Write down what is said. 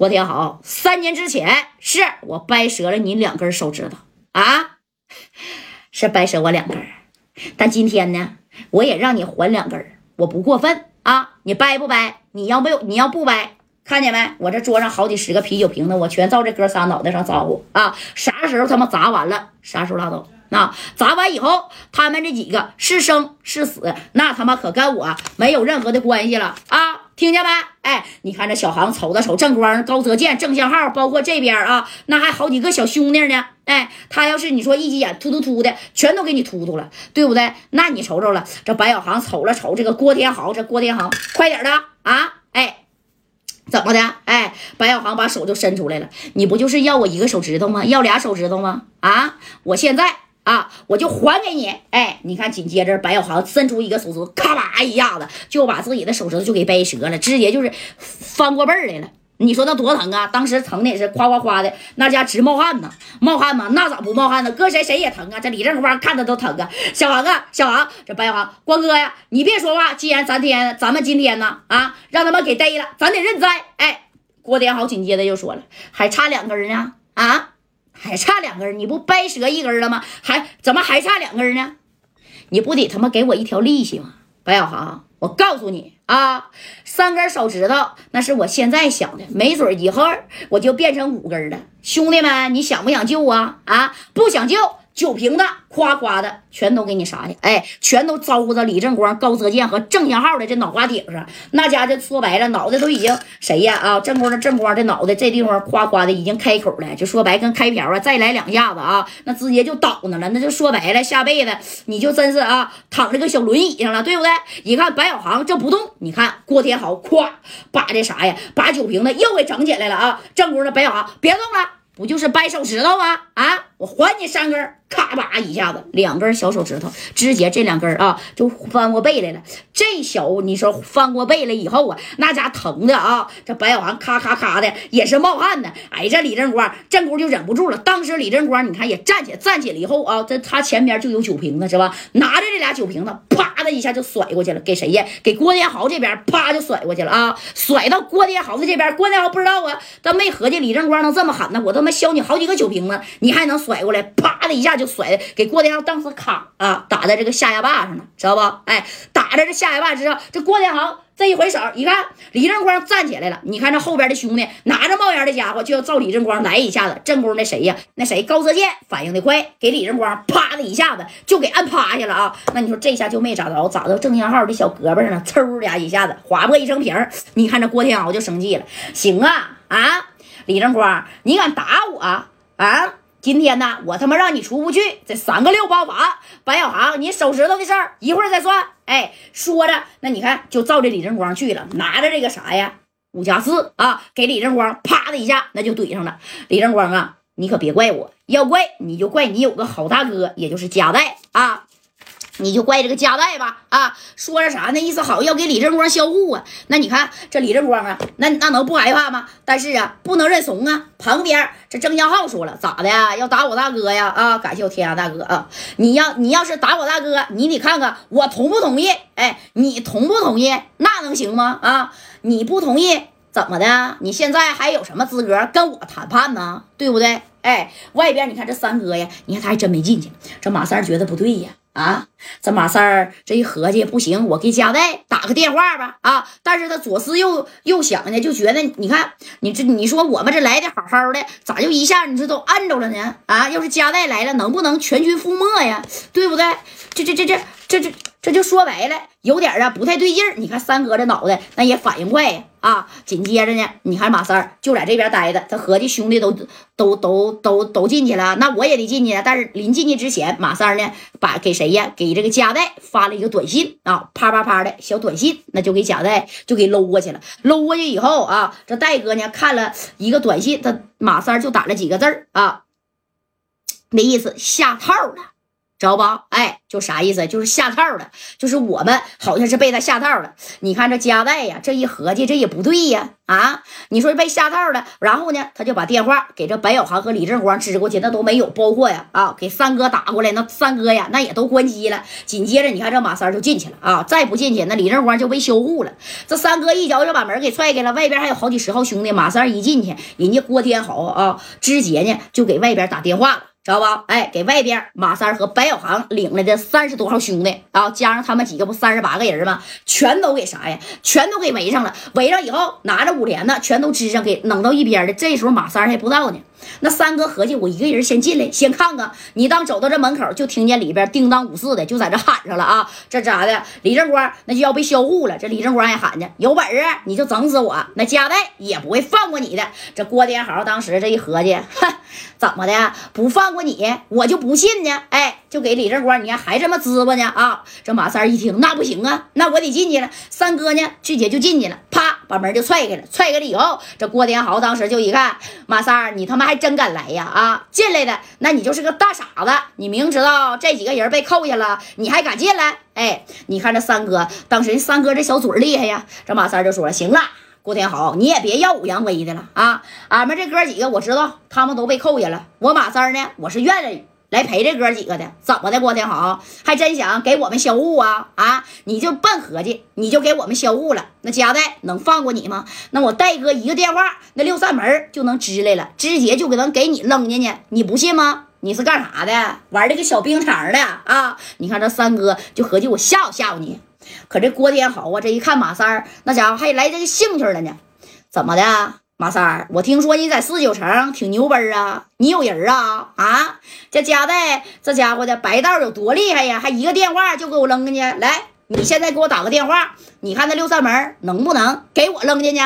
郭天豪，三年之前是我掰折了你两根手指头啊，是掰折我两根，但今天呢，我也让你还两根，我不过分啊，你掰不掰？你要不你要不掰？看见没？我这桌上好几十个啤酒瓶子，我全照这哥仨脑袋上招呼啊！啥时候他妈砸完了，啥时候拉倒。那砸完以后，他们这几个是生是死，那他妈可跟我没有任何的关系了啊！听见没？哎，你看这小航瞅了瞅正光、高泽健、郑向浩，包括这边啊，那还好几个小兄弟呢。哎，他要是你说一急眼突突突的，全都给你突突了，对不对？那你瞅瞅了，这白小航瞅了瞅这个郭天豪，这郭天豪快点的啊！哎。怎么的？哎，白小航把手就伸出来了。你不就是要我一个手指头吗？要俩手指头吗？啊！我现在啊，我就还给你。哎，你看，紧接着白小航伸出一个手指头，咔吧一下子就把自己的手指头就给掰折了，直接就是翻过背来了。你说那多疼啊！当时疼的也是夸夸夸的，那家直冒汗呢，冒汗吗？那咋不冒汗呢？搁谁谁也疼啊！这李正光看他都疼啊！小航啊，小航，这白小航，光哥呀，你别说话。既然咱天，咱们今天呢，啊，让他们给逮了，咱得认栽。哎，郭天豪紧接着就说了，还差两根呢，啊，还差两根，你不掰折一根了吗？还怎么还差两根呢？你不得他妈给我一条利息吗？白小航。我告诉你啊，三根手指头那是我现在想的，没准以后我就变成五根了。兄弟们，你想不想救啊？啊，不想救。酒瓶子夸夸的全都给你啥去？哎，全都招呼着李正光、高泽健和郑向浩的这脑瓜顶上。那家这说白了，脑袋都已经谁呀？啊，正光的正光的脑袋这地方夸夸的已经开口了，就说白跟开瓢啊，再来两下子啊，那直接就倒那了。那就说白了，下辈子你就真是啊，躺着个小轮椅上了，对不对？一看白小航这不动，你看郭天豪夸把这啥呀，把酒瓶子又给整起来了啊！正光的白小航别动了。不就是掰手指头吗？啊，我还你三根，咔吧一下子，两根小手指头，直接这两根啊就翻过背来了。这小你说翻过背来以后啊，那家疼的啊，这白小航咔咔咔的也是冒汗呢。哎，这李正光正姑就忍不住了。当时李正光你看也站起来站起来以后啊，这他前边就有酒瓶子是吧？拿着这俩酒瓶子，啪的一下就甩过去了，给谁呀？给郭天豪这边，啪就甩过去了啊，甩到郭天豪的这边。郭天豪不知道啊，他没合计李正光能这么狠呢，我他妈。削你好几个酒瓶子，你还能甩甩过来？啪的一下就甩给郭天豪，当时咔啊打在这个下牙坝上了，知道不？哎，打在这下牙坝之上，这郭天豪这一回手，一看李正光站起来了。你看这后边的兄弟拿着冒烟的家伙就要照李正光来一下子。正宫那谁呀？那谁高泽健反应的快，给李正光啪的一下子就给按趴下了啊！那你说这下就没咋着，咋到郑天浩的小胳膊上了？嗖俩一下子划破一层皮儿。你看这郭天豪就生气了，行啊啊！李正光，你敢打我啊？今天呢，我他妈让你出不去！这三个六八法，白小航，你手指头的事儿一会儿再算。哎，说着，那你看就照着李正光去了，拿着这个啥呀，五加四啊，给李正光啪的一下，那就怼上了。李正光啊，你可别怪我，要怪你就怪你有个好大哥，也就是加代啊。你就怪这个加代吧，啊，说着啥那意思好要给李正光销户啊？那你看这李正光啊，那那能不害怕吗？但是啊，不能认怂啊。旁边这郑江浩说了，咋的呀？要打我大哥呀？啊，感谢我天涯大哥啊！你要你要是打我大哥，你得看看我同不同意？哎，你同不同意？那能行吗？啊，你不同意怎么的？你现在还有什么资格跟我谈判呢？对不对？哎，外边你看这三哥呀，你看他还真没进去。这马三觉得不对呀。啊，这马三儿这一合计不行，我给加代打个电话吧。啊，但是他左思右右想呢，就觉得你看你这你说我们这来的好好的，咋就一下你这都按着了呢？啊，要是加代来了，能不能全军覆没呀？对不对？这这这这这这。这就说白了，有点啊不太对劲儿。你看三哥这脑袋，那也反应快啊！紧接着呢，你看马三儿就在这边待着，他合计兄弟都都都都都进去了，那我也得进去。但是临进去之前，马三儿呢把给谁呀？给这个贾代发了一个短信啊，啪啪啪的小短信，那就给贾代就给搂过去了。搂过去以后啊，这戴哥呢看了一个短信，他马三儿就打了几个字儿啊，那意思下套了。知道吧？哎，就啥意思？就是下套了，就是我们好像是被他下套了。你看这加代呀，这一合计，这也不对呀，啊，你说被下套了，然后呢，他就把电话给这白小航和李正光支过去，那都没有，包括呀，啊，给三哥打过来，那三哥呀，那也都关机了。紧接着，你看这马三就进去了啊，再不进去，那李正光就被销户了。这三哥一脚就把门给踹开了，外边还有好几十号兄弟。马三一进去，人家郭天豪啊，直接呢就给外边打电话了。知道吧？哎，给外边马三和白小航领来的三十多号兄弟啊，加上他们几个不三十八个人吗？全都给啥呀？全都给围上了。围上以后，拿着五连子，全都支上，给弄到一边的。这时候马三还不知道呢。那三哥合计，我一个人先进来，先看看。你当走到这门口，就听见里边叮当五四的，就在这喊上了啊！这咋的？李正光那就要被销户了。这李正光也喊着，有本事你就整死我，那加代也不会放过你的。这郭天豪当时这一合计，哼，怎么的？不放过你，我就不信呢。哎，就给李正光，你看还这么滋吧呢？啊！这马三一听，那不行啊，那我得进去了。三哥呢，直接就进去了，啪，把门就踹开了。踹开了以后，这郭天豪当时就一看，马三你他妈！还真敢来呀！啊，进来的那你就是个大傻子。你明知道这几个人被扣下了，你还敢进来？哎，你看这三哥，当时三哥这小嘴厉害呀。这马三就说：“行了，郭天豪，你也别耀武扬威的了啊！俺们这哥几个我知道，他们都被扣下了。我马三呢，我是愿意。”来陪这哥几个的，怎么的？郭天豪还真想给我们销户啊啊！你就笨合计，你就给我们销户了。那加代能放过你吗？那我戴哥一个电话，那六扇门就能支来了，直接就给能给你扔进去。你不信吗？你是干啥的？玩这个小冰场的啊？你看这三哥就合计我吓唬吓唬你。可这郭天豪啊，这一看马三儿，那家伙还来这个兴趣了呢。怎么的？马三儿，我听说你在四九城挺牛掰啊，你有人啊？啊，这加代这家伙的白道有多厉害呀？还一个电话就给我扔进去，来，你现在给我打个电话，你看那六扇门能不能给我扔进去？